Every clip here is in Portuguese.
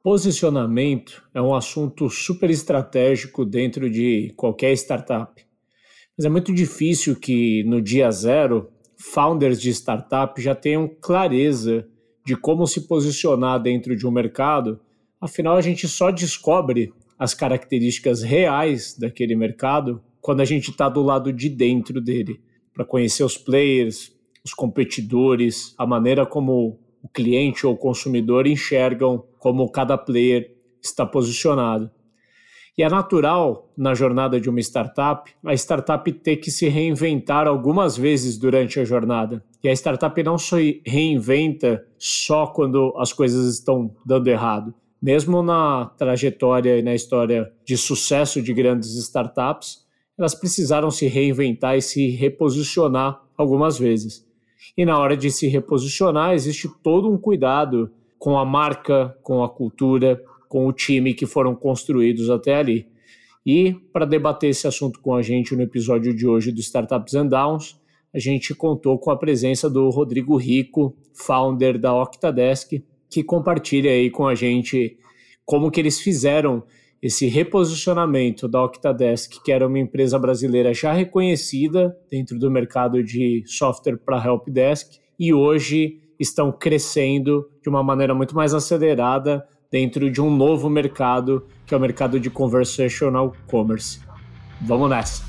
Posicionamento é um assunto super estratégico dentro de qualquer startup. Mas é muito difícil que no dia zero, founders de startup já tenham clareza de como se posicionar dentro de um mercado. Afinal, a gente só descobre as características reais daquele mercado quando a gente está do lado de dentro dele, para conhecer os players, os competidores, a maneira como o cliente ou o consumidor enxergam como cada player está posicionado. E é natural, na jornada de uma startup, a startup ter que se reinventar algumas vezes durante a jornada. E a startup não se reinventa só quando as coisas estão dando errado. Mesmo na trajetória e na história de sucesso de grandes startups, elas precisaram se reinventar e se reposicionar algumas vezes. E na hora de se reposicionar, existe todo um cuidado com a marca, com a cultura, com o time que foram construídos até ali. E para debater esse assunto com a gente no episódio de hoje do Startups and Downs, a gente contou com a presença do Rodrigo Rico, founder da Octadesk, que compartilha aí com a gente como que eles fizeram esse reposicionamento da Octadesk, que era uma empresa brasileira já reconhecida dentro do mercado de software para helpdesk, e hoje estão crescendo de uma maneira muito mais acelerada dentro de um novo mercado, que é o mercado de conversational commerce. Vamos nessa!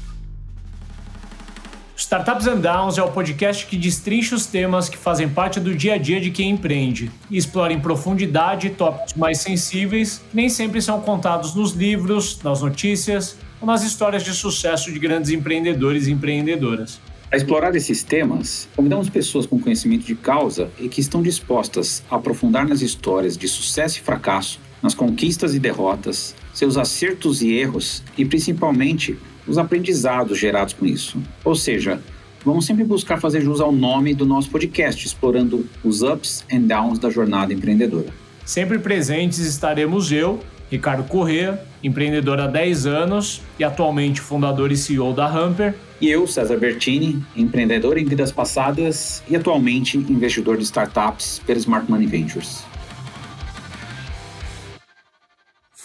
Startups and Downs é o podcast que destrincha os temas que fazem parte do dia a dia de quem empreende e explora em profundidade tópicos mais sensíveis que nem sempre são contados nos livros, nas notícias ou nas histórias de sucesso de grandes empreendedores e empreendedoras. A explorar esses temas, convidamos pessoas com conhecimento de causa e que estão dispostas a aprofundar nas histórias de sucesso e fracasso, nas conquistas e derrotas, seus acertos e erros e, principalmente, os aprendizados gerados com isso. Ou seja, vamos sempre buscar fazer jus ao nome do nosso podcast, explorando os ups and downs da jornada empreendedora. Sempre presentes estaremos eu, Ricardo Corrêa, empreendedor há 10 anos e atualmente fundador e CEO da Hamper. E eu, César Bertini, empreendedor em vidas passadas e atualmente investidor de startups pela Smart Money Ventures.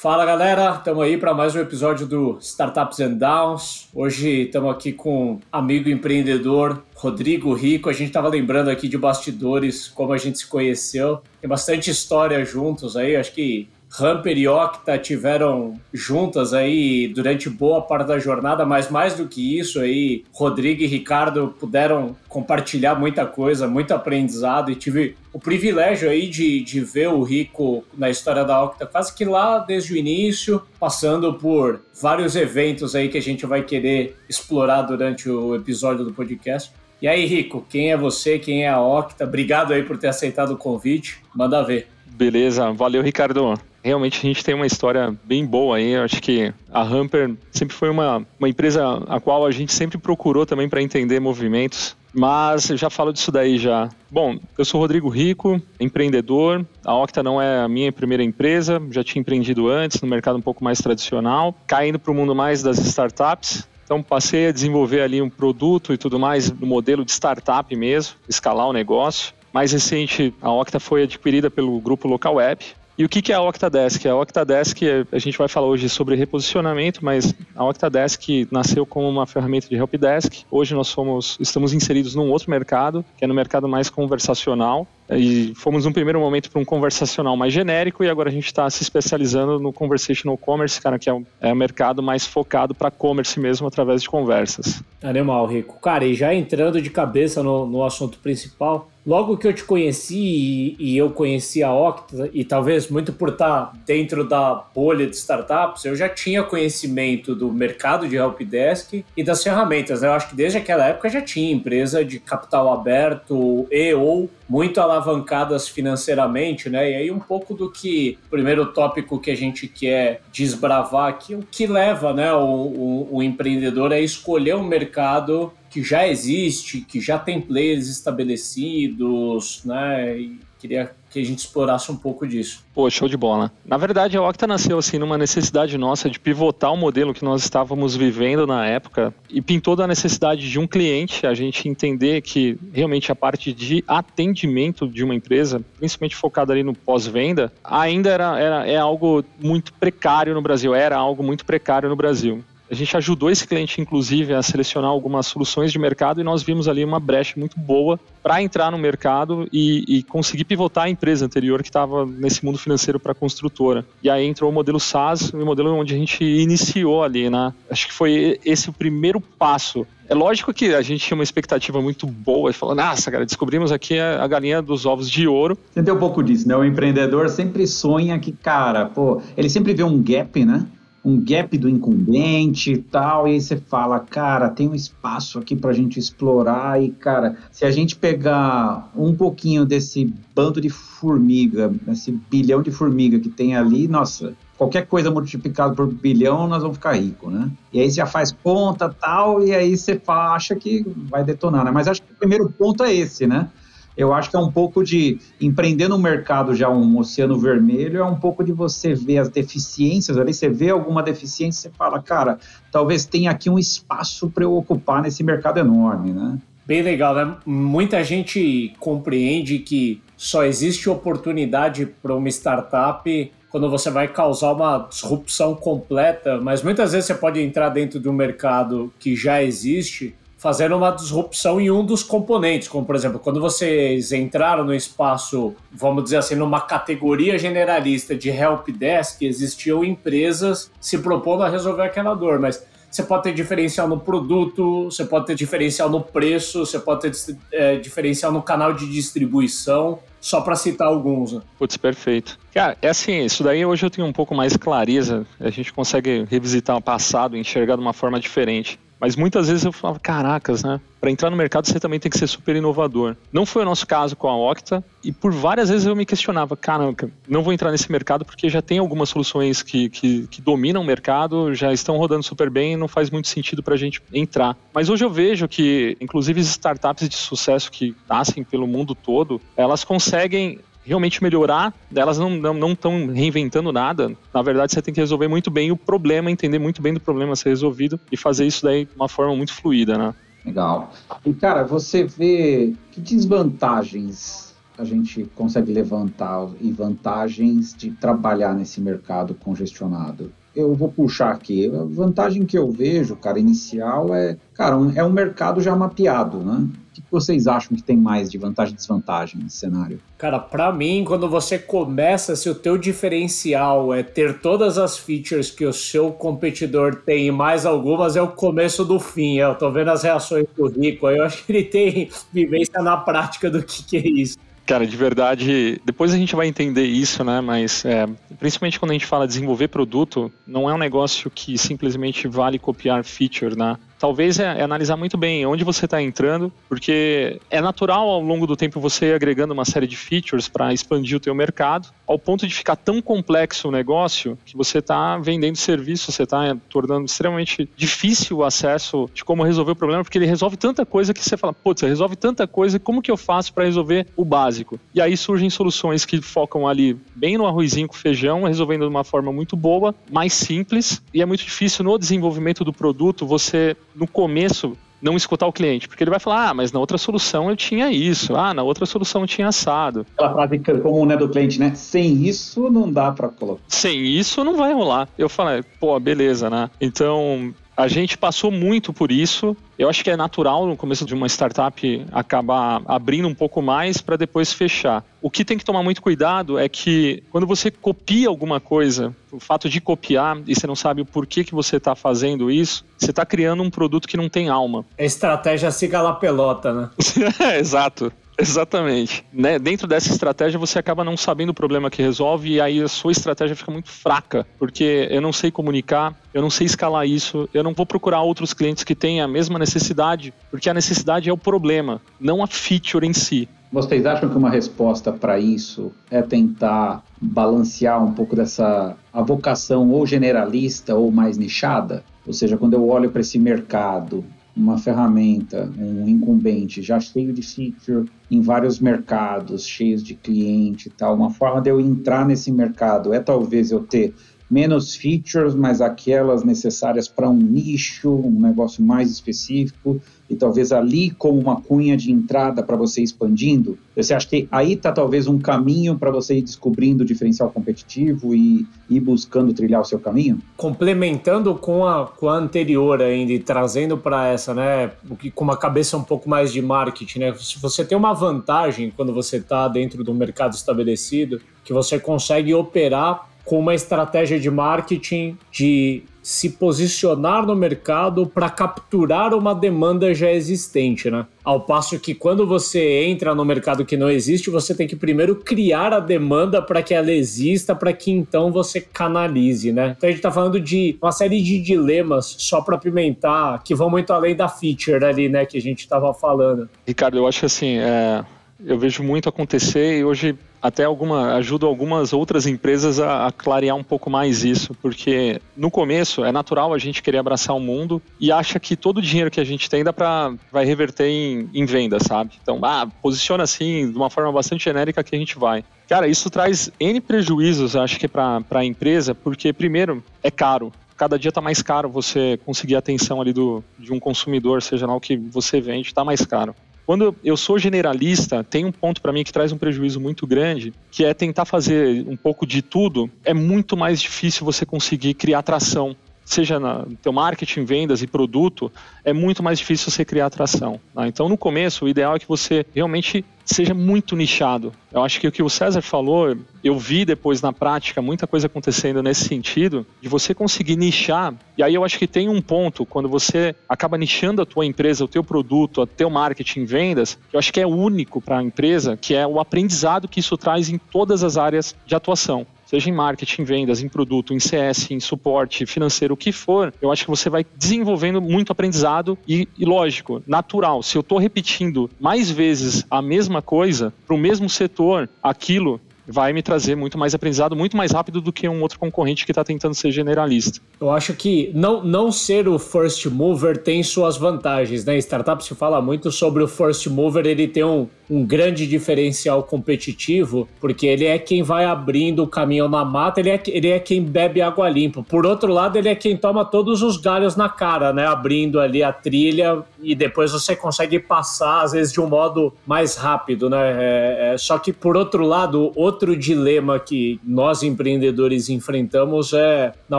Fala galera, estamos aí para mais um episódio do Startups and Downs. Hoje estamos aqui com amigo empreendedor Rodrigo Rico. A gente estava lembrando aqui de bastidores, como a gente se conheceu. Tem bastante história juntos aí, acho que Hamper e Octa tiveram juntas aí durante boa parte da jornada, mas mais do que isso aí, Rodrigo e Ricardo puderam compartilhar muita coisa, muito aprendizado e tive o privilégio aí de, de ver o Rico na história da Octa quase que lá desde o início, passando por vários eventos aí que a gente vai querer explorar durante o episódio do podcast. E aí, Rico, quem é você? Quem é a Octa? Obrigado aí por ter aceitado o convite. Manda ver. Beleza, valeu, Ricardo realmente a gente tem uma história bem boa aí. Eu acho que a Hamper sempre foi uma, uma empresa a qual a gente sempre procurou também para entender movimentos. Mas eu já falo disso daí já. Bom, eu sou Rodrigo Rico, empreendedor. A Octa não é a minha primeira empresa, já tinha empreendido antes no mercado um pouco mais tradicional, caindo para o mundo mais das startups. Então passei a desenvolver ali um produto e tudo mais no modelo de startup mesmo, escalar o negócio. Mais recente, a Octa foi adquirida pelo grupo Local Web, e o que é a Octadesk? A Octadesk, a gente vai falar hoje sobre reposicionamento, mas a Octadesk nasceu como uma ferramenta de helpdesk. Hoje nós somos, estamos inseridos num outro mercado, que é no mercado mais conversacional. E fomos num primeiro momento para um conversacional mais genérico e agora a gente está se especializando no conversational commerce, cara, que é um, é um mercado mais focado para commerce mesmo através de conversas. Animal, Rico. Cara, e já entrando de cabeça no, no assunto principal, logo que eu te conheci e, e, eu conheci a Octa, e talvez muito por estar dentro da bolha de startups, eu já tinha conhecimento do mercado de helpdesk e das ferramentas. Né? Eu acho que desde aquela época já tinha empresa de capital aberto e ou muito alavancadas financeiramente, né? E aí um pouco do que primeiro tópico que a gente quer desbravar aqui, o que leva, né, o, o, o empreendedor a escolher um mercado que já existe, que já tem players estabelecidos, né? E queria que a gente explorasse um pouco disso. Pô, show de bola. Na verdade, a Octa nasceu assim numa necessidade nossa de pivotar o modelo que nós estávamos vivendo na época e pintou da necessidade de um cliente, a gente entender que realmente a parte de atendimento de uma empresa, principalmente focada ali no pós-venda, ainda era, era é algo muito precário no Brasil, era algo muito precário no Brasil. A gente ajudou esse cliente, inclusive, a selecionar algumas soluções de mercado e nós vimos ali uma brecha muito boa para entrar no mercado e, e, conseguir pivotar a empresa anterior que estava nesse mundo financeiro para a construtora. E aí entrou o modelo SaaS, o modelo onde a gente iniciou ali, né? Acho que foi esse o primeiro passo. É lógico que a gente tinha uma expectativa muito boa, falando, nossa, cara, descobrimos aqui a, galinha dos ovos de ouro. Tem um pouco disso, né? O empreendedor sempre sonha que, cara, pô, ele sempre vê um gap, né? Um gap do incumbente e tal, e aí você fala, cara, tem um espaço aqui para a gente explorar, e cara, se a gente pegar um pouquinho desse bando de formiga, esse bilhão de formiga que tem ali, nossa, qualquer coisa multiplicado por bilhão, nós vamos ficar ricos, né? E aí você já faz conta tal, e aí você acha que vai detonar, né? Mas acho que o primeiro ponto é esse, né? Eu acho que é um pouco de empreender no mercado já um oceano vermelho, é um pouco de você ver as deficiências ali, você vê alguma deficiência, você fala, cara, talvez tenha aqui um espaço para eu ocupar nesse mercado enorme, né? Bem legal, né? Muita gente compreende que só existe oportunidade para uma startup quando você vai causar uma disrupção completa, mas muitas vezes você pode entrar dentro de um mercado que já existe fazendo uma disrupção em um dos componentes, como por exemplo, quando vocês entraram no espaço, vamos dizer assim, numa categoria generalista de help desk, existiam empresas se propondo a resolver aquela dor, mas você pode ter diferencial no produto, você pode ter diferencial no preço, você pode ter é, diferencial no canal de distribuição, só para citar alguns. Né? Putz, perfeito. Cara, é assim, isso daí hoje eu tenho um pouco mais clareza, a gente consegue revisitar o passado, enxergar de uma forma diferente. Mas muitas vezes eu falava, caracas, né? Para entrar no mercado você também tem que ser super inovador. Não foi o nosso caso com a Octa e por várias vezes eu me questionava, caramba, não vou entrar nesse mercado porque já tem algumas soluções que, que, que dominam o mercado, já estão rodando super bem e não faz muito sentido para a gente entrar. Mas hoje eu vejo que, inclusive, startups de sucesso que nascem pelo mundo todo, elas conseguem realmente melhorar, elas não estão não, não reinventando nada. Na verdade, você tem que resolver muito bem o problema, entender muito bem do problema ser resolvido e fazer isso daí de uma forma muito fluida, né? Legal. E, cara, você vê que desvantagens a gente consegue levantar e vantagens de trabalhar nesse mercado congestionado? Eu vou puxar aqui. A vantagem que eu vejo, cara, inicial é, cara, é um mercado já mapeado, né? O que vocês acham que tem mais de vantagem e desvantagem nesse cenário? Cara, para mim, quando você começa, se o teu diferencial é ter todas as features que o seu competidor tem e mais algumas, é o começo do fim. Eu tô vendo as reações do Rico, eu acho que ele tem vivência na prática do que, que é isso. Cara, de verdade, depois a gente vai entender isso, né? Mas é, principalmente quando a gente fala desenvolver produto, não é um negócio que simplesmente vale copiar feature, né? Talvez é, é, analisar muito bem onde você está entrando, porque é natural ao longo do tempo você ir agregando uma série de features para expandir o teu mercado, ao ponto de ficar tão complexo o negócio que você está vendendo serviço, você está tornando extremamente difícil o acesso de como resolver o problema, porque ele resolve tanta coisa que você fala, putz, resolve tanta coisa, como que eu faço para resolver o básico? E aí surgem soluções que focam ali bem no arrozinho com feijão, resolvendo de uma forma muito boa, mais simples, e é muito difícil no desenvolvimento do produto você no começo, não escutar o cliente, porque ele vai falar, ah, mas na outra solução eu tinha isso, ah, na outra solução eu tinha assado. Aquela frase comum, né, do cliente, né? Sem isso não dá para colocar. Sem isso não vai rolar. Eu falei, pô, beleza, né? Então, a gente passou muito por isso. Eu acho que é natural no começo de uma startup acabar abrindo um pouco mais para depois fechar. O que tem que tomar muito cuidado é que quando você copia alguma coisa, o fato de copiar e você não sabe o porquê que você está fazendo isso, você está criando um produto que não tem alma. A estratégia siga lá pelota, né? Exato. Exatamente. Né? Dentro dessa estratégia, você acaba não sabendo o problema que resolve e aí a sua estratégia fica muito fraca, porque eu não sei comunicar, eu não sei escalar isso, eu não vou procurar outros clientes que tenham a mesma necessidade, porque a necessidade é o problema, não a feature em si. Vocês acham que uma resposta para isso é tentar balancear um pouco dessa a vocação ou generalista ou mais nichada? Ou seja, quando eu olho para esse mercado uma ferramenta, um incumbente já cheio de feature em vários mercados, cheios de cliente e tal, uma forma de eu entrar nesse mercado é talvez eu ter menos features, mas aquelas necessárias para um nicho, um negócio mais específico, e talvez ali como uma cunha de entrada para você expandindo? Você acha que aí está talvez um caminho para você ir descobrindo o diferencial competitivo e ir buscando trilhar o seu caminho? Complementando com a, com a anterior ainda e trazendo para essa, né, com uma cabeça um pouco mais de marketing, né? Você tem uma vantagem quando você está dentro do mercado estabelecido, que você consegue operar com uma estratégia de marketing de se posicionar no mercado para capturar uma demanda já existente, né? Ao passo que quando você entra no mercado que não existe, você tem que primeiro criar a demanda para que ela exista, para que então você canalize, né? Então a gente está falando de uma série de dilemas só para pimentar que vão muito além da feature ali, né, que a gente estava falando. Ricardo, eu acho assim, é, eu vejo muito acontecer e hoje até alguma ajuda algumas outras empresas a, a, clarear um pouco mais isso, porque no começo é natural a gente querer abraçar o mundo e acha que todo o dinheiro que a gente tem dá para vai reverter em, em venda, sabe? Então, ah, posiciona assim de uma forma bastante genérica que a gente vai. Cara, isso traz N prejuízos, acho que para a empresa, porque primeiro é caro cada dia está mais caro você conseguir a atenção ali do, de um consumidor, seja lá o que você vende, está mais caro. Quando eu sou generalista, tem um ponto para mim que traz um prejuízo muito grande, que é tentar fazer um pouco de tudo. É muito mais difícil você conseguir criar atração seja no teu marketing, vendas e produto, é muito mais difícil você criar atração. Tá? Então, no começo, o ideal é que você realmente seja muito nichado. Eu acho que o que o César falou, eu vi depois na prática muita coisa acontecendo nesse sentido, de você conseguir nichar. E aí eu acho que tem um ponto, quando você acaba nichando a tua empresa, o teu produto, o teu marketing, vendas, que eu acho que é único para a empresa, que é o aprendizado que isso traz em todas as áreas de atuação seja em marketing, vendas, em produto, em CS, em suporte financeiro, o que for, eu acho que você vai desenvolvendo muito aprendizado e, e lógico, natural. Se eu estou repetindo mais vezes a mesma coisa para o mesmo setor, aquilo vai me trazer muito mais aprendizado, muito mais rápido do que um outro concorrente que está tentando ser generalista. Eu acho que não, não ser o first mover tem suas vantagens, né? Startup se fala muito sobre o first mover, ele tem um, um grande diferencial competitivo, porque ele é quem vai abrindo o caminho na mata, ele é, ele é quem bebe água limpa. Por outro lado, ele é quem toma todos os galhos na cara, né? Abrindo ali a trilha e depois você consegue passar, às vezes, de um modo mais rápido, né? É, é, só que, por outro lado, outro dilema que nós empreendedores enfrentamos é na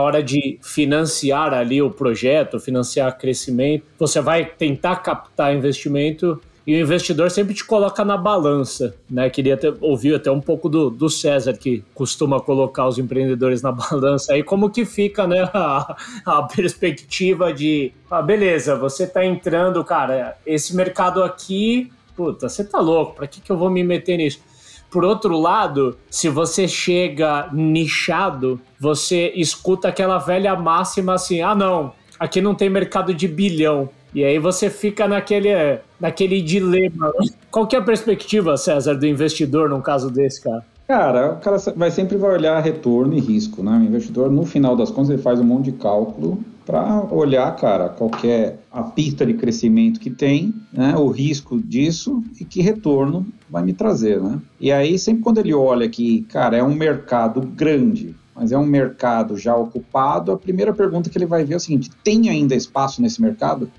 hora de financiar ali o projeto, financiar crescimento, você vai tentar captar investimento e o investidor sempre te coloca na balança, né? Queria ter, ouvir até um pouco do, do César, que costuma colocar os empreendedores na balança aí, como que fica, né, a, a perspectiva de, ah, beleza, você tá entrando, cara, esse mercado aqui, puta, você tá louco, pra que que eu vou me meter nisso? Por outro lado, se você chega nichado, você escuta aquela velha máxima assim: ah, não, aqui não tem mercado de bilhão. E aí você fica naquele, naquele dilema. Qual que é a perspectiva, César, do investidor num caso desse, cara? Cara, o cara vai sempre vai olhar retorno e risco, né? O investidor, no final das contas, ele faz um monte de cálculo para olhar, cara, qualquer é a pista de crescimento que tem, né, o risco disso e que retorno vai me trazer, né? E aí, sempre quando ele olha que, cara, é um mercado grande, mas é um mercado já ocupado, a primeira pergunta que ele vai ver é o seguinte: tem ainda espaço nesse mercado?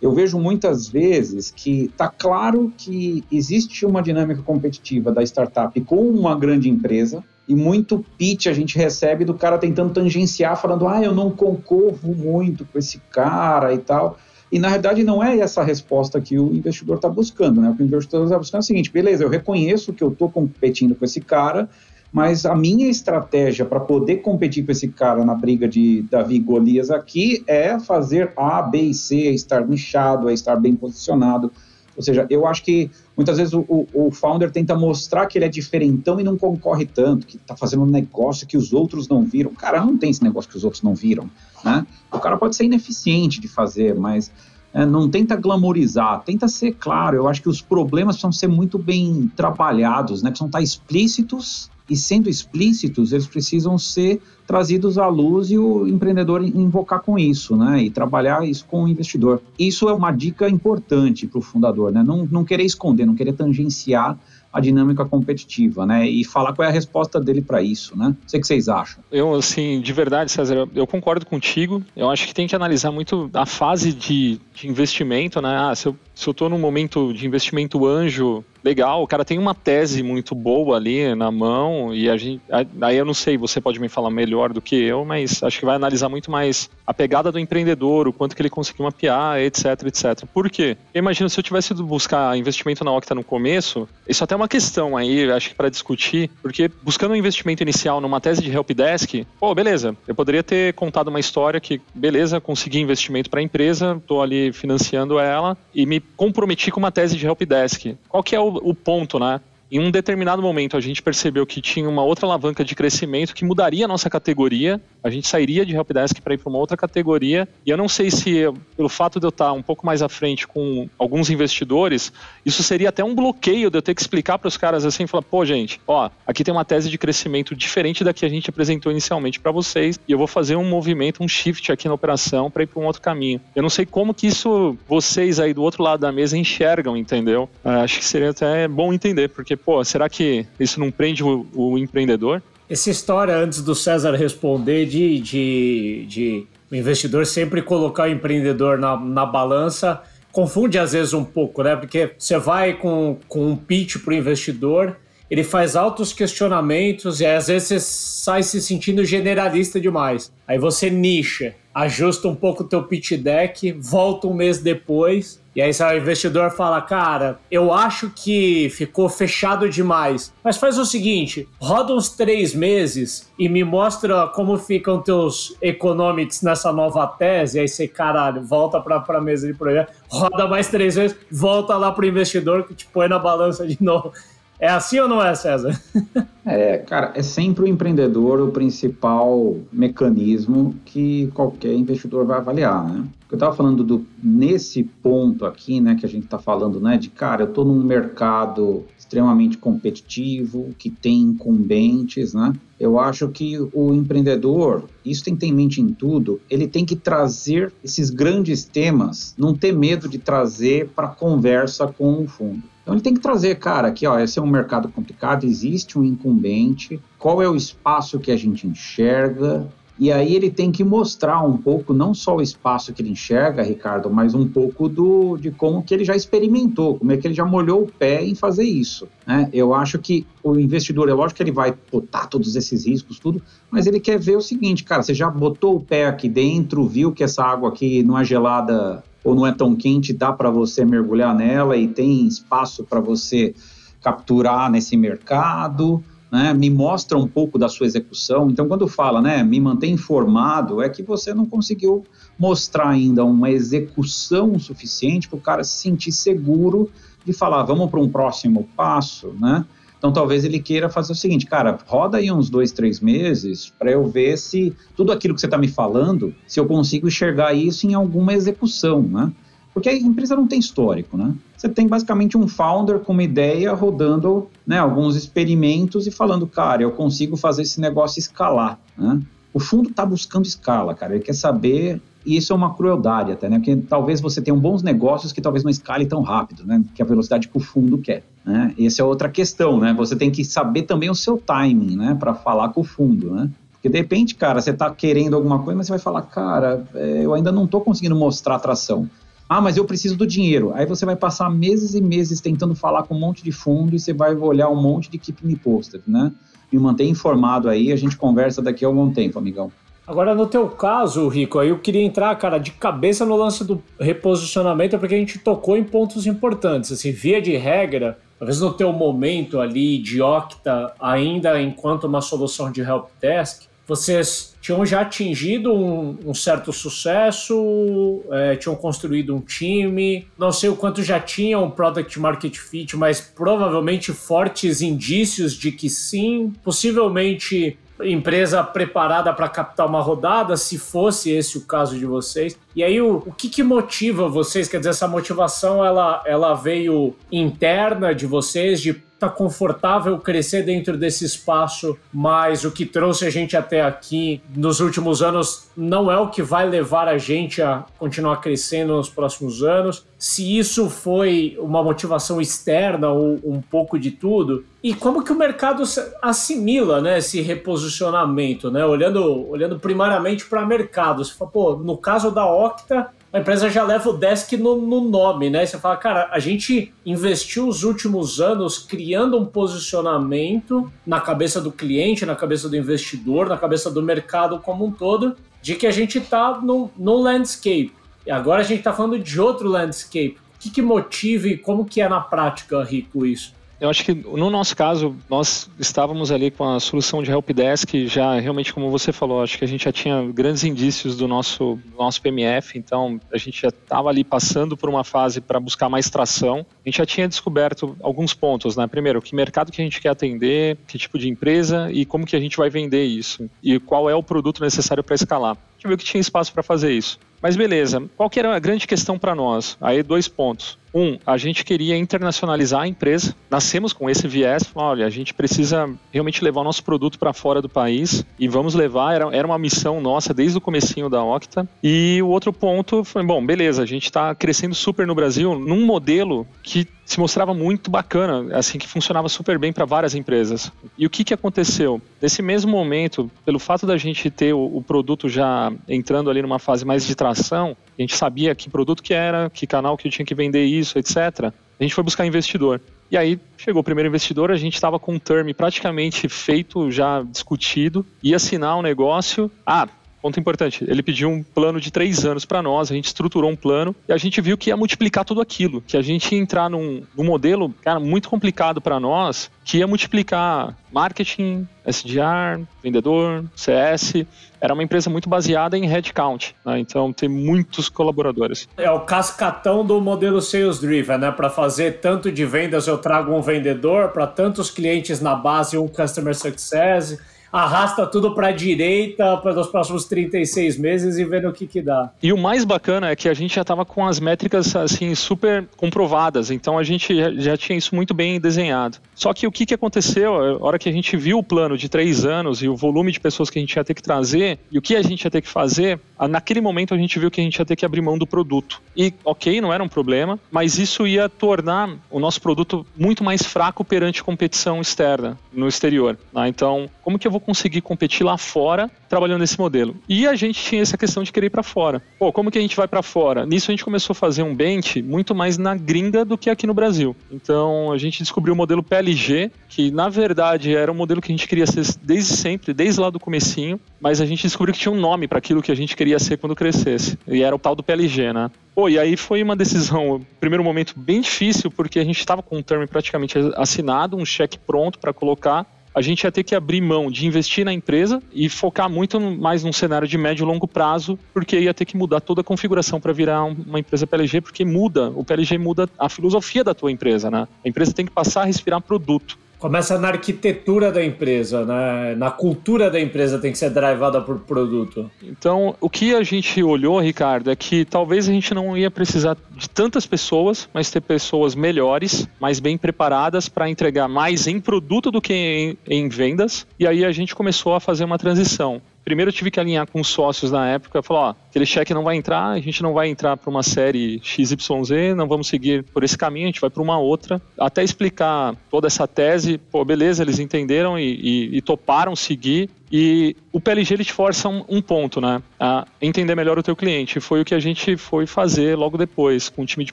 eu vejo muitas vezes que está claro que existe uma dinâmica competitiva da startup com uma grande empresa, e muito pitch a gente recebe do cara tentando tangenciar, falando, ah, eu não concorro muito com esse cara e tal. E na verdade não é essa a resposta que o investidor está buscando, né? O que o investidor está buscando é o seguinte: beleza, eu reconheço que eu estou competindo com esse cara, mas a minha estratégia para poder competir com esse cara na briga de Davi Golias aqui é fazer A, B e C, é estar nichado, é estar bem posicionado. Ou seja, eu acho que muitas vezes o, o, founder tenta mostrar que ele é diferentão e não concorre tanto, que está fazendo um negócio que os outros não viram. Cara não tem esse negócio que os outros não viram. Né? O cara pode ser ineficiente de fazer, mas é, não tenta glamorizar, tenta ser claro. Eu acho que os problemas precisam ser muito bem trabalhados, né? precisam estar explícitos e sendo explícitos, eles precisam ser trazidos à luz e o empreendedor invocar com isso, né? E trabalhar isso com o investidor. Isso é uma dica importante para o fundador, né? Não, não querer esconder, não querer tangenciar a dinâmica competitiva, né? E falar qual é a resposta dele para isso, né? Não sei o que vocês acham. Eu, assim, de verdade, César, eu concordo contigo. Eu acho que tem que analisar muito a fase de, de investimento, né? Ah, se eu, tô num momento de investimento anjo, legal, o cara tem uma tese muito boa ali na mão e a gente, aí eu não sei, você pode me falar melhor do que eu, mas acho que vai analisar muito mais a pegada do empreendedor, o quanto que ele conseguiu mapear, etc, etc. Por quê? Eu imagino se eu tivesse ido buscar investimento na Octa no começo, isso até é uma questão aí, acho que para discutir, porque buscando um investimento inicial numa tese de helpdesk, pô, beleza, eu poderia ter contado uma história que, beleza, consegui investimento para a empresa, estou ali financiando ela e me comprometi com uma tese de helpdesk. Qual que é o o ponto, né? Em um determinado momento, a gente percebeu que tinha uma outra alavanca de crescimento que mudaria a nossa categoria. A gente sairia de helpdesk para ir para uma outra categoria. E eu não sei se, pelo fato de eu estar um pouco mais à frente com alguns investidores, isso seria até um bloqueio de eu ter que explicar para os caras assim, falar, pô, gente, ó, aqui tem uma tese de crescimento diferente da que a gente apresentou inicialmente para vocês, e eu vou fazer um movimento, um shift aqui na operação para ir para um outro caminho. Eu não sei como que isso vocês aí do outro lado da mesa enxergam, entendeu? Uh, acho que seria até bom entender, porque, pô, será que isso não prende o, o empreendedor? Essa história, antes do César responder, de, de, de o investidor sempre colocar o empreendedor na, na balança confunde às vezes um pouco, né? Porque você vai com, com um pitch para o investidor, ele faz altos questionamentos e às vezes você sai se sentindo generalista demais. Aí você nicha, ajusta um pouco o teu pitch deck, volta um mês depois e aí o investidor fala, cara, eu acho que ficou fechado demais. Mas faz o seguinte, roda uns três meses e me mostra como ficam teus economics nessa nova tese. E aí você, caralho, volta pra, pra mesa de projeto, roda mais três vezes, volta lá pro investidor que te põe na balança de novo. É assim ou não é, César? é, cara, é sempre o empreendedor o principal mecanismo que qualquer investidor vai avaliar, né? Eu estava falando do, nesse ponto aqui, né, que a gente está falando, né, de cara, eu estou num mercado extremamente competitivo, que tem incumbentes, né? Eu acho que o empreendedor, isso tem que ter em mente em tudo, ele tem que trazer esses grandes temas, não ter medo de trazer para conversa com o fundo. Então ele tem que trazer, cara, aqui, ó, esse é um mercado complicado, existe um incumbente, qual é o espaço que a gente enxerga, e aí ele tem que mostrar um pouco, não só o espaço que ele enxerga, Ricardo, mas um pouco do, de como que ele já experimentou, como é que ele já molhou o pé em fazer isso. Né? Eu acho que o investidor, é lógico que ele vai botar todos esses riscos, tudo, mas ele quer ver o seguinte, cara, você já botou o pé aqui dentro, viu que essa água aqui não é gelada ou não é tão quente, dá para você mergulhar nela e tem espaço para você capturar nesse mercado, né? me mostra um pouco da sua execução. Então, quando fala, né, me mantém informado, é que você não conseguiu mostrar ainda uma execução suficiente para o cara se sentir seguro de falar, vamos para um próximo passo, né? Então, talvez ele queira fazer o seguinte, cara, roda aí uns dois, três meses para eu ver se tudo aquilo que você está me falando, se eu consigo enxergar isso em alguma execução, né? Porque a empresa não tem histórico, né? Você tem basicamente um founder com uma ideia rodando né, alguns experimentos e falando, cara, eu consigo fazer esse negócio escalar, né? O fundo está buscando escala, cara. Ele quer saber e isso é uma crueldade até, né? Porque talvez você tenha bons negócios que talvez não escale tão rápido, né? Que a velocidade que o fundo quer, né? Essa é outra questão, né? Você tem que saber também o seu timing, né? Para falar com o fundo, né? Porque de repente, cara, você está querendo alguma coisa, mas você vai falar, cara, é, eu ainda não estou conseguindo mostrar atração. Ah, mas eu preciso do dinheiro. Aí você vai passar meses e meses tentando falar com um monte de fundo e você vai olhar um monte de keep me posted, né? Me manter informado aí, a gente conversa daqui a algum tempo, amigão. Agora, no teu caso, Rico, aí eu queria entrar, cara, de cabeça no lance do reposicionamento, porque a gente tocou em pontos importantes. Assim, via de regra, talvez no teu momento ali de Octa, ainda enquanto uma solução de help desk, vocês tinham já atingido um, um certo sucesso, é, tinham construído um time, não sei o quanto já tinham um product market fit, mas provavelmente fortes indícios de que sim, possivelmente empresa preparada para captar uma rodada, se fosse esse o caso de vocês. E aí, o, o que, que motiva vocês? Quer dizer, essa motivação ela, ela veio interna de vocês, de está confortável crescer dentro desse espaço, mas o que trouxe a gente até aqui nos últimos anos não é o que vai levar a gente a continuar crescendo nos próximos anos. Se isso foi uma motivação externa ou um pouco de tudo, e como que o mercado assimila né, esse reposicionamento, né? Olhando, olhando primariamente para mercado. Você fala, pô, no caso da Octa, a empresa já leva o desk no, no, nome, né? Você fala, cara, a gente investiu os últimos anos criando um posicionamento na cabeça do cliente, na cabeça do investidor, na cabeça do mercado como um todo, de que a gente está no, no landscape. E agora a gente está falando de outro landscape. O que, que motiva e como que é na prática, Rico, isso? Eu acho que no nosso caso, nós estávamos ali com a solução de helpdesk já realmente, como você falou, acho que a gente já tinha grandes indícios do nosso, do nosso PMF, então a gente já estava ali passando por uma fase para buscar mais tração. A gente já tinha descoberto alguns pontos, né? Primeiro, que mercado que a gente quer atender, que tipo de empresa e como que a gente vai vender isso e qual é o produto necessário para escalar. A gente viu que tinha espaço para fazer isso. Mas beleza, qual que era a grande questão para nós? Aí dois pontos. Um, a gente queria internacionalizar a empresa. Nascemos com esse viés, olha, a gente precisa realmente levar o nosso produto para fora do país e vamos levar, era, era uma missão nossa desde o comecinho da Octa. E o outro ponto foi, bom, beleza, a gente está crescendo super no Brasil num modelo que se mostrava muito bacana, assim que funcionava super bem para várias empresas. E o que, que aconteceu? Nesse mesmo momento, pelo fato da gente ter o, o, produto já entrando ali numa fase mais de tração, a gente sabia que produto que era, que canal que eu tinha que vender isso, etc. A gente foi buscar investidor. E aí chegou o primeiro investidor, a gente estava com um term praticamente feito, já discutido, ia assinar o um negócio. Ah, ponto importante, ele pediu um plano de três anos para nós, a gente estruturou um plano e a gente viu que ia multiplicar tudo aquilo, que a gente ia entrar num, num modelo, cara, muito complicado para nós, que ia multiplicar marketing, SDR, vendedor, CS. Era uma empresa muito baseada em headcount, né? então tem muitos colaboradores. É o cascatão do modelo sales driven, né? Para fazer tanto de vendas eu trago um vendedor, para tantos clientes na base um customer success arrasta tudo para a direita para os próximos 36 meses e vendo o que que dá. E o mais bacana é que a gente já estava com as métricas assim super comprovadas, então a gente já tinha isso muito bem desenhado. Só que o que que aconteceu, a hora que a gente viu o plano de três anos e o volume de pessoas que a gente ia ter que trazer e o que a gente ia ter que fazer, naquele momento a gente viu que a gente ia ter que abrir mão do produto. E ok, não era um problema, mas isso ia tornar o nosso produto muito mais fraco perante competição externa no exterior. Né? Então, como que eu vou conseguir competir lá fora trabalhando nesse modelo. E a gente tinha essa questão de querer ir para fora. Pô, como que a gente vai para fora? Nisso a gente começou a fazer um bench muito mais na gringa do que aqui no Brasil. Então a gente descobriu o modelo PLG, que na verdade era um modelo que a gente queria ser desde sempre, desde lá do comecinho, mas a gente descobriu que tinha um nome para aquilo que a gente queria ser quando crescesse. E era o tal do PLG, né? Pô, e aí foi uma decisão, primeiro momento bem difícil, porque a gente estava com um termo praticamente assinado, um cheque pronto para colocar, a gente ia ter que abrir mão de investir na empresa e focar muito mais num cenário de médio e longo prazo, porque ia ter que mudar toda a configuração para virar uma empresa PLG, porque muda, o PLG muda a filosofia da tua empresa, né? A empresa tem que passar a respirar produto. Começa na arquitetura da empresa, né? na cultura da empresa tem que ser drivada por produto. Então, o que a gente olhou, Ricardo, é que talvez a gente não ia precisar de tantas pessoas, mas ter pessoas melhores, mais bem preparadas para entregar mais em produto do que em, em vendas. E aí a gente começou a fazer uma transição. Primeiro eu tive que alinhar com os sócios na época, falar, ó, aquele cheque não vai entrar, a gente não vai entrar para uma série XYZ, não vamos seguir por esse caminho, a gente vai para uma outra. Até explicar toda essa tese, pô, beleza, eles entenderam e, e, e toparam seguir. E o PLG ele te força um, um, ponto, né? A entender melhor o teu cliente. Foi o que a gente foi fazer logo depois, com o time de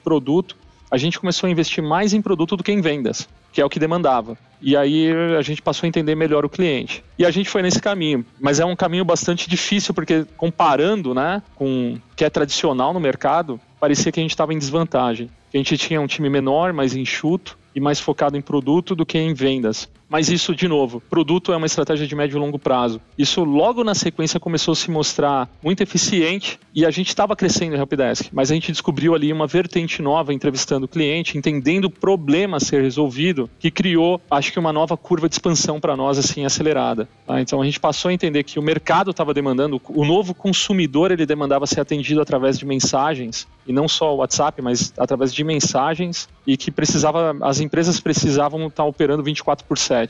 produto. A gente começou a investir mais em produto do que em vendas que é o que demandava. E aí a gente passou a entender melhor o cliente. E a gente foi nesse caminho, mas é um caminho bastante difícil porque comparando, né, com o que é tradicional no mercado, parecia que a gente estava em desvantagem. A gente tinha um time menor, mais enxuto e mais focado em produto do que em vendas. Mas isso, de novo, produto é uma estratégia de médio e longo prazo. Isso logo na sequência começou a se mostrar muito eficiente e a gente estava crescendo em Helpdesk, mas a gente descobriu ali uma vertente nova entrevistando o cliente, entendendo o problema a ser resolvido, que criou, acho que uma nova curva de expansão para nós assim acelerada. Tá? Então a gente passou a entender que o mercado estava demandando, o novo consumidor ele demandava ser atendido através de mensagens e não só o WhatsApp, mas através de mensagens e que precisava, as empresas precisavam estar operando 24 por 7.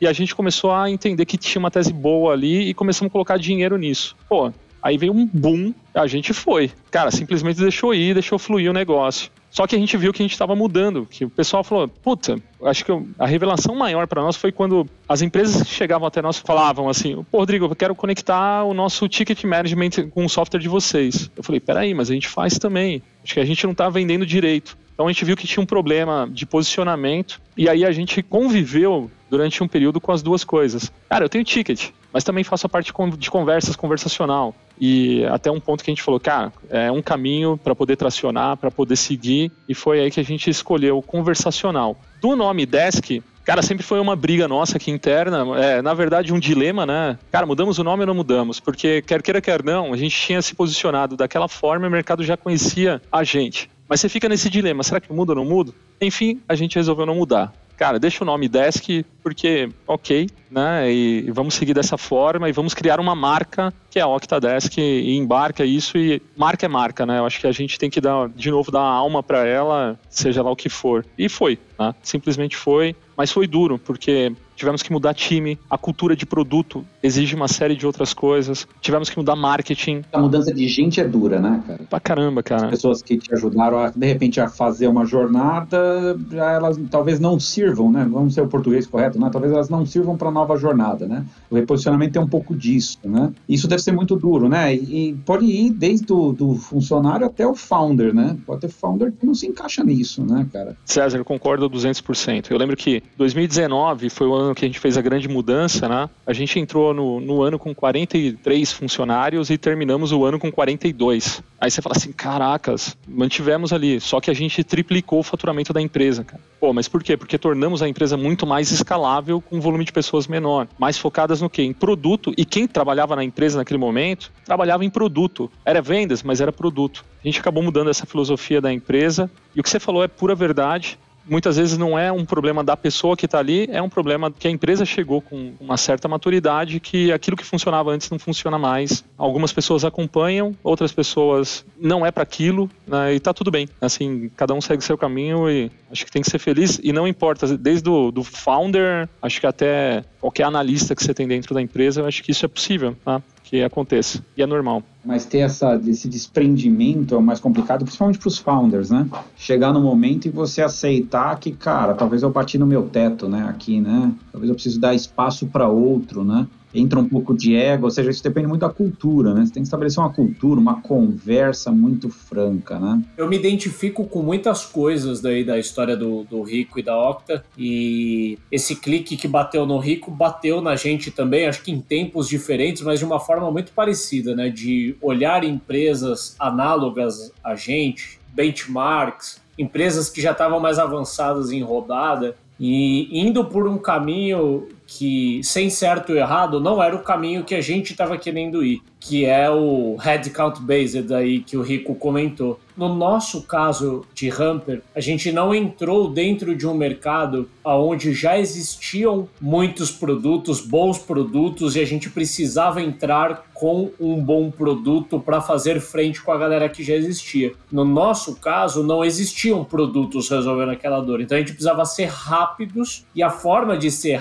E a gente começou a entender que tinha uma tese boa ali e começamos a colocar dinheiro nisso. Pô, aí veio um boom, a gente foi. Cara, simplesmente deixou ir, deixou fluir o negócio. Só que a gente viu que a gente estava mudando, que o pessoal falou, puta, acho que a revelação maior para nós foi quando as empresas que chegavam até nós falavam assim, pô, Rodrigo, eu quero conectar o nosso ticket management com o software de vocês. Eu falei, peraí, mas a gente faz também. Acho que a gente não está vendendo direito. Então a gente viu que tinha um problema de posicionamento e aí a gente conviveu durante um período com as duas coisas. Cara, eu tenho ticket, mas também faço a parte de conversas conversacional. E até um ponto que a gente falou, cara, é um caminho para poder tracionar, para poder seguir, e foi aí que a gente escolheu conversacional. Do nome Desk, Cara, sempre foi uma briga nossa aqui interna, é, na verdade um dilema, né? Cara, mudamos o nome ou não mudamos? Porque quer queira, quer não, a gente tinha se posicionado daquela forma e o mercado já conhecia a gente. Mas você fica nesse dilema, será que muda ou não muda? Enfim, a gente resolveu não mudar. Cara, deixa o nome Desk, porque, ok, né? E vamos seguir dessa forma e vamos criar uma marca que é a Octadesk e embarca isso e marca é marca, né? Eu acho que a gente tem que dar, de novo, dar alma para ela, seja lá o que for. E foi, né? Simplesmente foi, mas foi duro, porque tivemos que mudar time, a cultura de produto exige uma série de outras coisas, tivemos que mudar marketing. A mudança de gente é dura, né, cara? Pra caramba, cara. As pessoas que te ajudaram, a, de repente, a fazer uma jornada, elas talvez não sirvam, né? Vamos ser o português correto, né? Talvez elas não sirvam para nova jornada, né? O reposicionamento é um pouco disso, né? Isso deve ser muito duro, né? E, e pode ir desde o do funcionário até o founder, né? Pode ter founder que não se encaixa nisso, né, cara? César, eu concordo 200%. Eu lembro que 2019 foi o ano ano que a gente fez a grande mudança, né? A gente entrou no, no ano com 43 funcionários e terminamos o ano com 42. Aí você fala assim, caracas, mantivemos ali, só que a gente triplicou o faturamento da empresa, cara. Pô, mas por quê? Porque tornamos a empresa muito mais escalável com um volume de pessoas menor, mais focadas no quê? Em produto. E quem trabalhava na empresa naquele momento, trabalhava em produto. Era vendas, mas era produto. A gente acabou mudando essa filosofia da empresa. E o que você falou é pura verdade muitas vezes não é um problema da pessoa que está ali, é um problema que a empresa chegou com uma certa maturidade que aquilo que funcionava antes não funciona mais. Algumas pessoas acompanham, outras pessoas não é para aquilo, né, e está tudo bem. Assim, cada um segue seu caminho e acho que tem que ser feliz e não importa, desde o do founder, acho que até qualquer analista que você tem dentro da empresa, acho que isso é possível, tá? Que aconteça. E é normal. Mas ter essa, esse desprendimento é o mais complicado, principalmente para os founders, né? Chegar no momento e você aceitar que, cara, talvez eu bati no meu teto, né? Aqui, né? Talvez eu preciso dar espaço para outro, né? Entra um pouco de ego, ou seja, isso depende muito da cultura, né? Você tem que estabelecer uma cultura, uma conversa muito franca, né? Eu me identifico com muitas coisas daí da história do, do Rico e da Octa, e esse clique que bateu no Rico bateu na gente também, acho que em tempos diferentes, mas de uma forma muito parecida, né? De olhar empresas análogas a gente, benchmarks, empresas que já estavam mais avançadas em rodada e indo por um caminho que, sem certo ou errado, não era o caminho que a gente estava querendo ir, que é o headcount based aí que o Rico comentou. No nosso caso de Hamper, a gente não entrou dentro de um mercado onde já existiam muitos produtos, bons produtos, e a gente precisava entrar com um bom produto para fazer frente com a galera que já existia. No nosso caso, não existiam produtos resolvendo aquela dor, então a gente precisava ser rápidos, e a forma de ser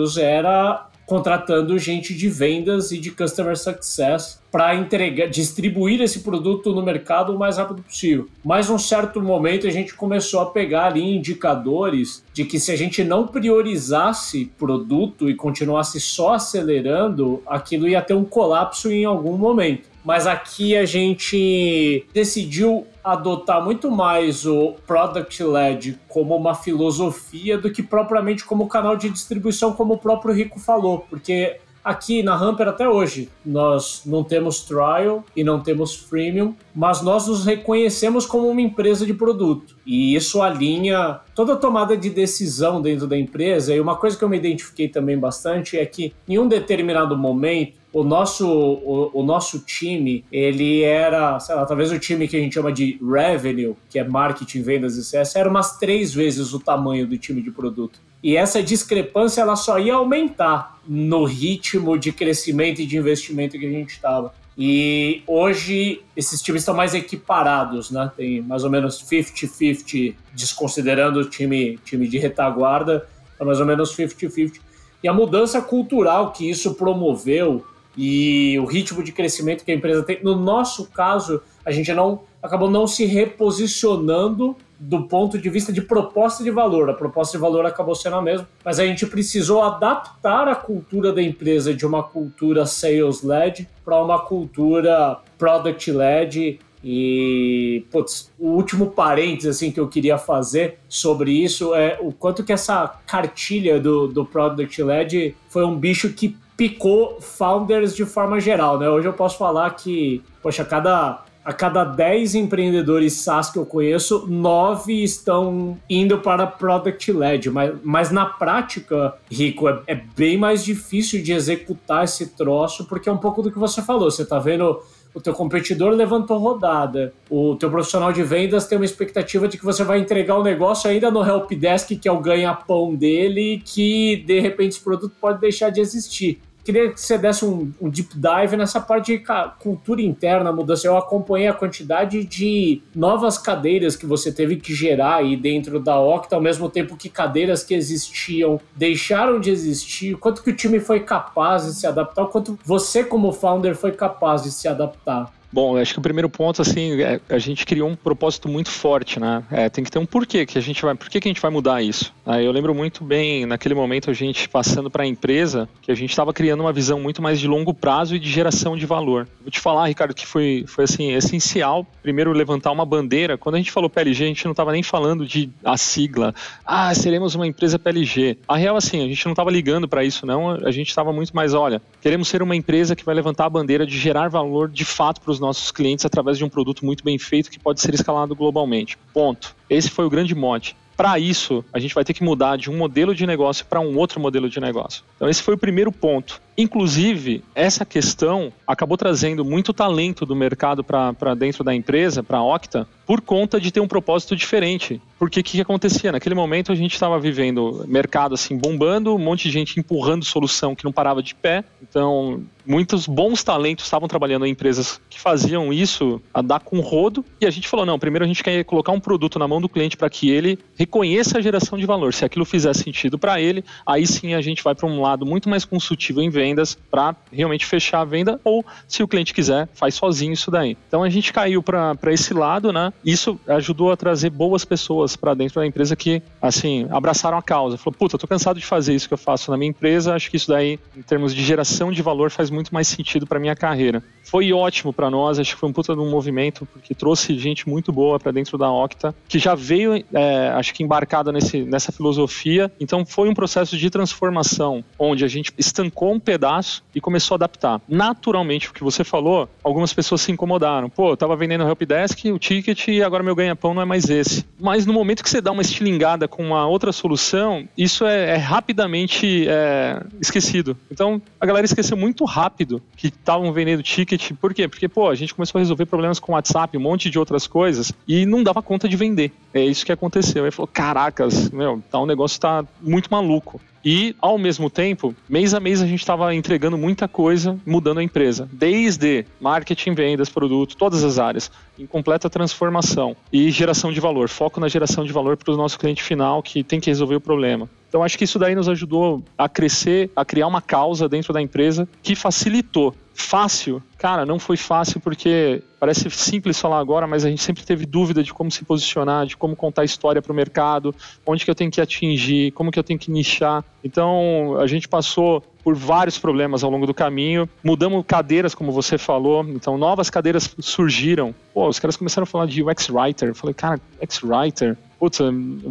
rápidos era contratando gente de vendas e de customer success para entregar, distribuir esse produto no mercado o mais rápido possível. Mas um certo momento a gente começou a pegar ali indicadores de que se a gente não priorizasse produto e continuasse só acelerando, aquilo ia ter um colapso em algum momento. Mas aqui a gente decidiu adotar muito mais o Product Led como uma filosofia do que propriamente como canal de distribuição, como o próprio Rico falou, porque Aqui na Hamper até hoje, nós não temos trial e não temos freemium, mas nós nos reconhecemos como uma empresa de produto. E isso alinha toda a tomada de decisão dentro da empresa. E uma coisa que eu me identifiquei também bastante é que em um determinado momento o nosso, o, o, nosso time, ele era, sei lá, talvez o time que a gente chama de revenue, que é marketing, vendas e CS, era umas três vezes o tamanho do time de produto. E essa discrepância ela só ia aumentar no ritmo de crescimento e de investimento que a gente estava. E hoje esses times estão mais equiparados, né? Tem mais ou menos 50-50, desconsiderando o time, time de retaguarda, é mais ou menos 50-50. E a mudança cultural que isso promoveu e o ritmo de crescimento que a empresa tem, no nosso caso, a gente não acabou não se reposicionando do ponto de vista de proposta de valor. A proposta de valor acabou sendo a mesma, mas a gente precisou adaptar a cultura da empresa de uma cultura sales-led para uma cultura product-led. E, putz, o último parênteses assim, que eu queria fazer sobre isso é o quanto que essa cartilha do, do Product-Led foi um bicho que picou founders de forma geral, né? Hoje eu posso falar que, poxa, cada a cada 10 empreendedores SaaS que eu conheço, 9 estão indo para Product Led. Mas, mas na prática, Rico, é, é, bem mais difícil de executar esse troço, porque é um pouco do que você falou. Você está vendo o teu competidor levantou rodada, o teu profissional de vendas tem uma expectativa de que você vai entregar o negócio ainda no helpdesk, que é o ganha-pão dele, que de repente esse produto pode deixar de existir queria que você desse um, um, deep dive nessa parte de cultura interna, mudança. Eu acompanhei a quantidade de novas cadeiras que você teve que gerar aí dentro da Octa, ao mesmo tempo que cadeiras que existiam deixaram de existir, quanto que o time foi capaz de se adaptar, quanto você como founder foi capaz de se adaptar. Bom, acho que o primeiro ponto, assim, é, a gente criou um propósito muito forte, né? É, tem que ter um porquê que a gente vai, por que a gente vai mudar isso? Aí eu lembro muito bem, naquele momento, a gente passando para a empresa, que a gente estava criando uma visão muito mais de longo prazo e de geração de valor. Vou te falar, Ricardo, que foi, foi assim, essencial, primeiro, levantar uma bandeira. Quando a gente falou PLG, a gente não estava nem falando de a sigla, ah, seremos uma empresa PLG. A real, assim, a gente não estava ligando para isso, não, a gente estava muito mais, olha, queremos ser uma empresa que vai levantar a bandeira de gerar valor de fato para os nossos clientes através de um produto muito bem feito que pode ser escalado globalmente. Ponto. Esse foi o grande mote. Para isso, a gente vai ter que mudar de um modelo de negócio para um outro modelo de negócio. Então, esse foi o primeiro ponto. Inclusive, essa questão acabou trazendo muito talento do mercado para dentro da empresa, para a Octa, por conta de ter um propósito diferente. Porque o que, que, acontecia? Naquele momento a gente estava vivendo mercado assim bombando, um monte de gente empurrando solução que não parava de pé. Então, muitos bons talentos estavam trabalhando em empresas que faziam isso a dar com rodo. E a gente falou: não, primeiro a gente quer colocar um produto na mão do cliente para que ele reconheça a geração de valor. Se aquilo fizer sentido para ele, aí sim a gente vai para um lado muito mais consultivo em vendas para realmente fechar a venda. Ou, se o cliente quiser, faz sozinho isso daí. Então a gente caiu para esse lado, né? Isso ajudou a trazer boas pessoas para dentro da empresa que, assim, abraçaram a causa. Falou: puta, tô cansado de fazer isso que eu faço na minha empresa. Acho que isso daí, em termos de geração de valor, faz muito mais sentido para minha carreira. Foi ótimo para nós, acho que foi um puta de um movimento, porque trouxe gente muito boa para dentro da Octa, que já veio, é, acho que embarcada nesse, nessa filosofia. Então foi um processo de transformação, onde a gente estancou um pedaço e começou a adaptar. Naturalmente, o que você falou, algumas pessoas se incomodaram. Pô, eu tava vendendo o helpdesk, o ticket e agora meu ganha-pão não é mais esse. Mas no momento que você dá uma estilingada com uma outra solução, isso é, é rapidamente é, esquecido. Então a galera esqueceu muito rápido que estavam vendendo ticket. Por quê? Porque, pô, a gente começou a resolver problemas com WhatsApp, um monte de outras coisas, e não dava conta de vender. É isso que aconteceu. Aí falou: caracas, meu, tá, o negócio tá muito maluco. E, ao mesmo tempo, mês a mês a gente estava entregando muita coisa, mudando a empresa. Desde marketing, vendas, produto, todas as áreas, em completa transformação. E geração de valor, foco na geração de valor para o nosso cliente final que tem que resolver o problema. Então, acho que isso daí nos ajudou a crescer, a criar uma causa dentro da empresa que facilitou Fácil? Cara, não foi fácil porque parece simples falar agora, mas a gente sempre teve dúvida de como se posicionar, de como contar história para o mercado, onde que eu tenho que atingir, como que eu tenho que nichar. Então, a gente passou por vários problemas ao longo do caminho. Mudamos cadeiras, como você falou. Então, novas cadeiras surgiram. Pô, os caras começaram a falar de UX Writer. Eu falei, cara, UX Writer? Putz,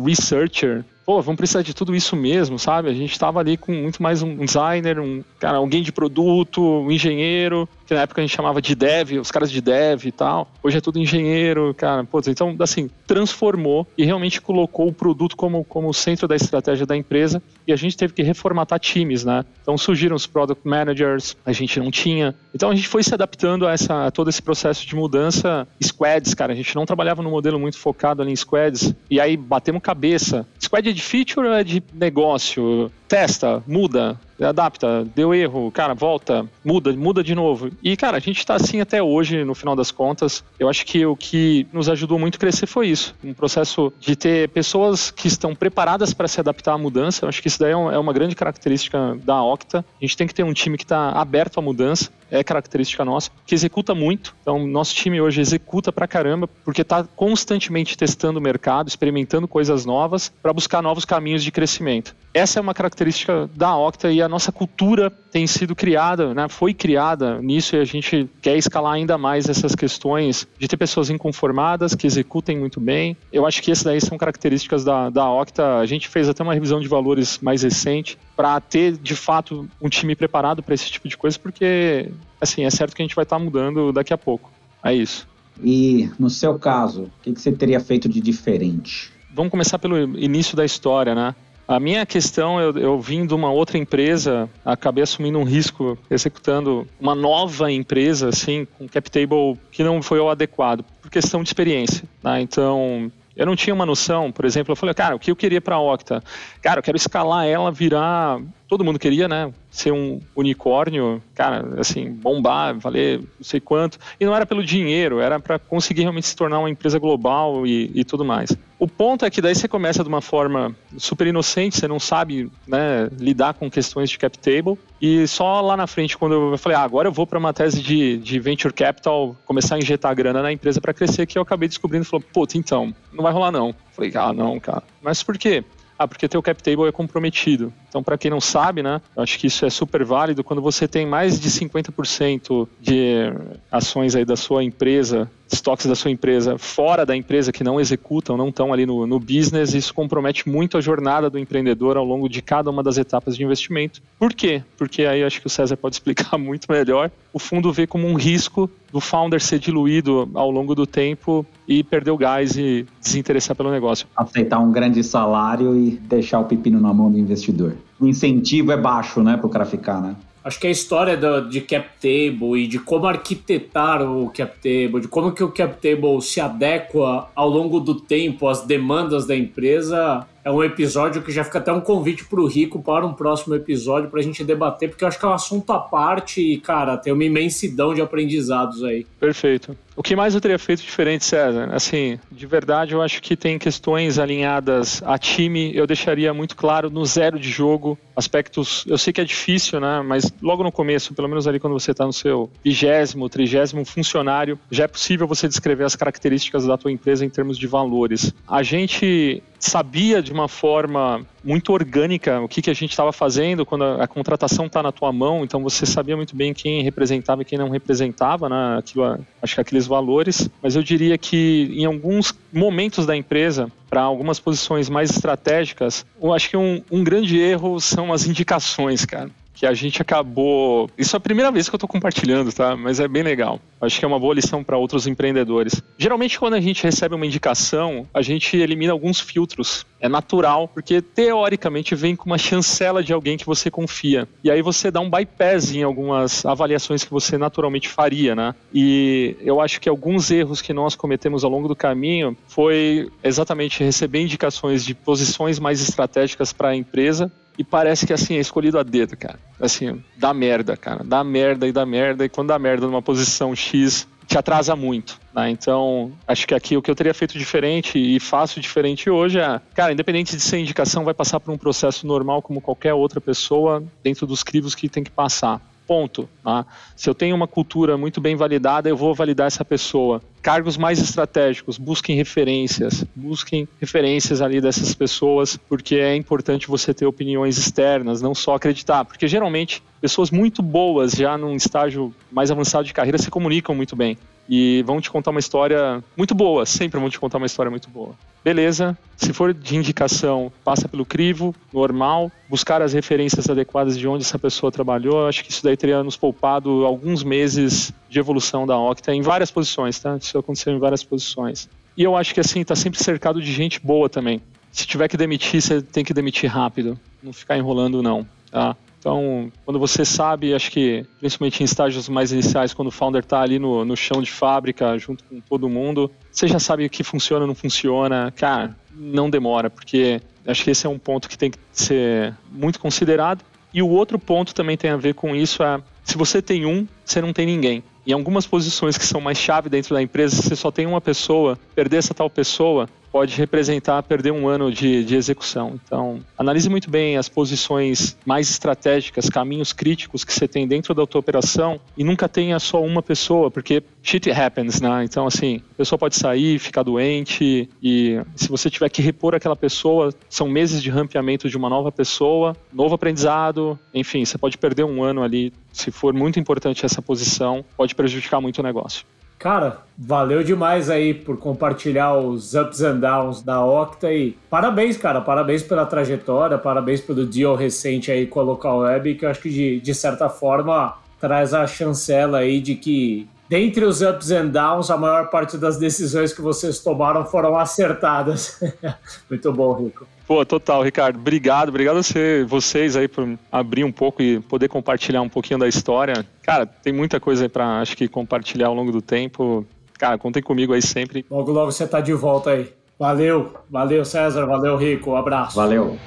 researcher pô, vamos precisar de tudo isso mesmo, sabe? A gente estava ali com muito mais um designer, um cara, alguém de produto, um engenheiro, que na época a gente chamava de dev, os caras de dev e tal. Hoje é tudo engenheiro, cara. Pô, então, assim, transformou e realmente colocou o produto como, como centro da estratégia da empresa e a gente teve que reformatar times, né? Então surgiram os product managers, a gente não tinha. Então a gente foi se adaptando a, essa, a todo esse processo de mudança. Squads, cara, a gente não trabalhava num modelo muito focado ali em squads e aí batemos cabeça. Squad é de feature ou é de negócio? Testa, muda, adapta, deu erro, cara, volta, muda, muda de novo. E, cara, a gente está assim até hoje, no final das contas. Eu acho que o que nos ajudou muito a crescer foi isso. Um processo de ter pessoas que estão preparadas para se adaptar à mudança. Eu acho que isso daí é, é uma grande característica da Octa. A gente tem que ter um time que está aberto à mudança é característica nossa, que executa muito. Então, nosso time hoje executa pra caramba, porque está constantemente testando o mercado, experimentando coisas novas para buscar novos caminhos de crescimento. Essa é uma característica da Octa e a nossa cultura tem sido criada, né, foi criada nisso e a gente quer escalar ainda mais essas questões de ter pessoas inconformadas, que executem muito bem. Eu acho que essas daí são características da, da Octa. A gente fez até uma revisão de valores mais recente para ter, de fato, um time preparado para esse tipo de coisa, porque, assim, é certo que a gente vai estar tá mudando daqui a pouco. É isso. E, no seu caso, o que, que você teria feito de diferente? Vamos começar pelo início da história, né? A minha questão, eu, eu vim de uma outra empresa, acabei assumindo um risco executando uma nova empresa, assim, com cap table que não foi o adequado, por questão de experiência. Né? Então, eu não tinha uma noção, por exemplo, eu falei, cara, o que eu queria para a Octa? Cara, eu quero escalar ela, virar. Todo mundo queria, né? Ser um unicórnio, cara, assim, bombar, valer não sei quanto. E não era pelo dinheiro, era para conseguir realmente se tornar uma empresa global e, e tudo mais. O ponto é que daí você começa de uma forma super inocente, você não sabe né, lidar com questões de cap table. E só lá na frente, quando eu falei, ah, agora eu vou para uma tese de, de venture capital, começar a injetar grana na empresa para crescer, que eu acabei descobrindo, falou, puta, então, não vai rolar não. Falei, ah, não, cara. Mas por quê? Ah, porque teu cap table é comprometido. Então, para quem não sabe, né, acho que isso é super válido quando você tem mais de 50% de ações aí da sua empresa estoques da sua empresa fora da empresa que não executam, não estão ali no, no business, isso compromete muito a jornada do empreendedor ao longo de cada uma das etapas de investimento. Por quê? Porque aí acho que o César pode explicar muito melhor. O fundo vê como um risco do founder ser diluído ao longo do tempo e perder o gás e desinteressar pelo negócio. Aceitar um grande salário e deixar o pepino na mão do investidor. O incentivo é baixo, né, para o cara ficar, né? Acho que a história do, de cap table e de como arquitetar o cap table, de como que o cap table se adequa ao longo do tempo às demandas da empresa, é um episódio que já fica até um convite para o Rico para um próximo episódio para a gente debater, porque eu acho que é um assunto à parte e, cara, tem uma imensidão de aprendizados aí. Perfeito. O que mais eu teria feito diferente, César? Assim, de verdade, eu acho que tem questões alinhadas a time. Eu deixaria muito claro no zero de jogo aspectos. Eu sei que é difícil, né? Mas logo no começo, pelo menos ali quando você está no seu vigésimo, trigésimo funcionário, já é possível você descrever as características da tua empresa em termos de valores. A gente sabia de uma forma muito orgânica o que, que a gente estava fazendo quando a, a contratação está na tua mão, então você sabia muito bem quem representava e quem não representava, né, aquilo, acho que aqueles valores, mas eu diria que em alguns momentos da empresa, para algumas posições mais estratégicas, eu acho que um, um grande erro são as indicações, cara que a gente acabou. Isso é a primeira vez que eu estou compartilhando, tá? Mas é bem legal. Acho que é uma boa lição para outros empreendedores. Geralmente, quando a gente recebe uma indicação, a gente elimina alguns filtros. É natural, porque teoricamente vem com uma chancela de alguém que você confia. E aí você dá um bypass em algumas avaliações que você naturalmente faria, né? E eu acho que alguns erros que nós cometemos ao longo do caminho foi exatamente receber indicações de posições mais estratégicas para a empresa e parece que assim, é escolhido a dedo, cara. Assim, dá merda, cara. Dá merda e dá merda. E quando dá merda numa posição X, te atrasa muito. Né? Então, acho que aqui o que eu teria feito diferente e faço diferente hoje é, cara, independente de ser indicação, vai passar por um processo normal como qualquer outra pessoa, dentro dos crivos que tem que passar. Ponto. Tá? Se eu tenho uma cultura muito bem validada, eu vou validar essa pessoa. Cargos mais estratégicos, busquem referências, busquem referências ali dessas pessoas, porque é importante você ter opiniões externas, não só acreditar, porque geralmente pessoas muito boas já num estágio mais avançado de carreira se comunicam muito bem e vão te contar uma história muito boa, sempre vão te contar uma história muito boa. Beleza, se for de indicação, passa pelo crivo, normal, buscar as referências adequadas de onde essa pessoa trabalhou, acho que isso daí teria nos poupado alguns meses de evolução da Octa em várias posições, tá? Isso aconteceu em várias posições. E eu acho que assim, tá sempre cercado de gente boa também. Se tiver que demitir, você tem que demitir rápido, não ficar enrolando não, tá? Então, quando você sabe, acho que principalmente em estágios mais iniciais, quando o founder está ali no, no chão de fábrica, junto com todo mundo, você já sabe o que funciona, não funciona. Cara, não demora, porque acho que esse é um ponto que tem que ser muito considerado. E o outro ponto também tem a ver com isso é, se você tem um, você não tem ninguém. Em algumas posições que são mais chave dentro da empresa, se você só tem uma pessoa, perder essa tal pessoa, pode representar perder um ano de, de execução. Então, analise muito bem as posições mais estratégicas, caminhos críticos que você tem dentro da tua operação e nunca tenha só uma pessoa, porque shit happens, né? Então, assim, a pessoa pode sair, ficar doente e se você tiver que repor aquela pessoa, são meses de rampeamento de uma nova pessoa, novo aprendizado, enfim, você pode perder um ano ali. Se for muito importante essa posição, pode prejudicar muito o negócio. Cara, valeu demais aí por compartilhar os ups and downs da Octa e parabéns, cara, parabéns pela trajetória, parabéns pelo deal recente aí com a Local Web, que eu acho que de, de certa forma traz a chancela aí de que dentre os ups and downs, a maior parte das decisões que vocês tomaram foram acertadas. Muito bom, Rico. Pô, total, Ricardo. Obrigado, obrigado a você, vocês aí por abrir um pouco e poder compartilhar um pouquinho da história. Cara, tem muita coisa aí pra, acho que, compartilhar ao longo do tempo. Cara, contem comigo aí sempre. Logo, logo você tá de volta aí. Valeu, valeu César, valeu Rico, um abraço. Valeu.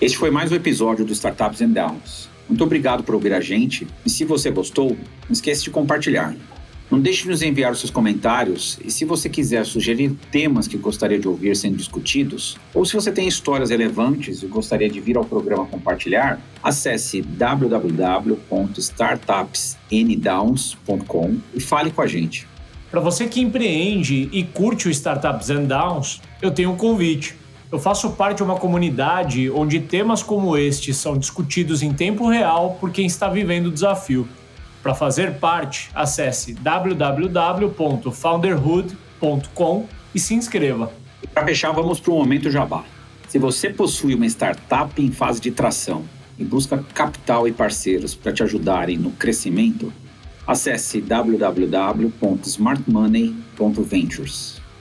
Este foi mais um episódio do Startups and Downs. Muito obrigado por ouvir a gente e se você gostou, não esqueça de compartilhar. Não deixe de nos enviar os seus comentários e se você quiser sugerir temas que gostaria de ouvir sendo discutidos, ou se você tem histórias relevantes e gostaria de vir ao programa compartilhar, acesse www.startupsndowns.com e fale com a gente. Para você que empreende e curte o Startups and Downs, eu tenho um convite. Eu faço parte de uma comunidade onde temas como este são discutidos em tempo real por quem está vivendo o desafio. Para fazer parte, acesse www.founderhood.com e se inscreva. Para fechar, vamos para o momento jabá. Se você possui uma startup em fase de tração e busca capital e parceiros para te ajudarem no crescimento, acesse www.smartmoney.ventures.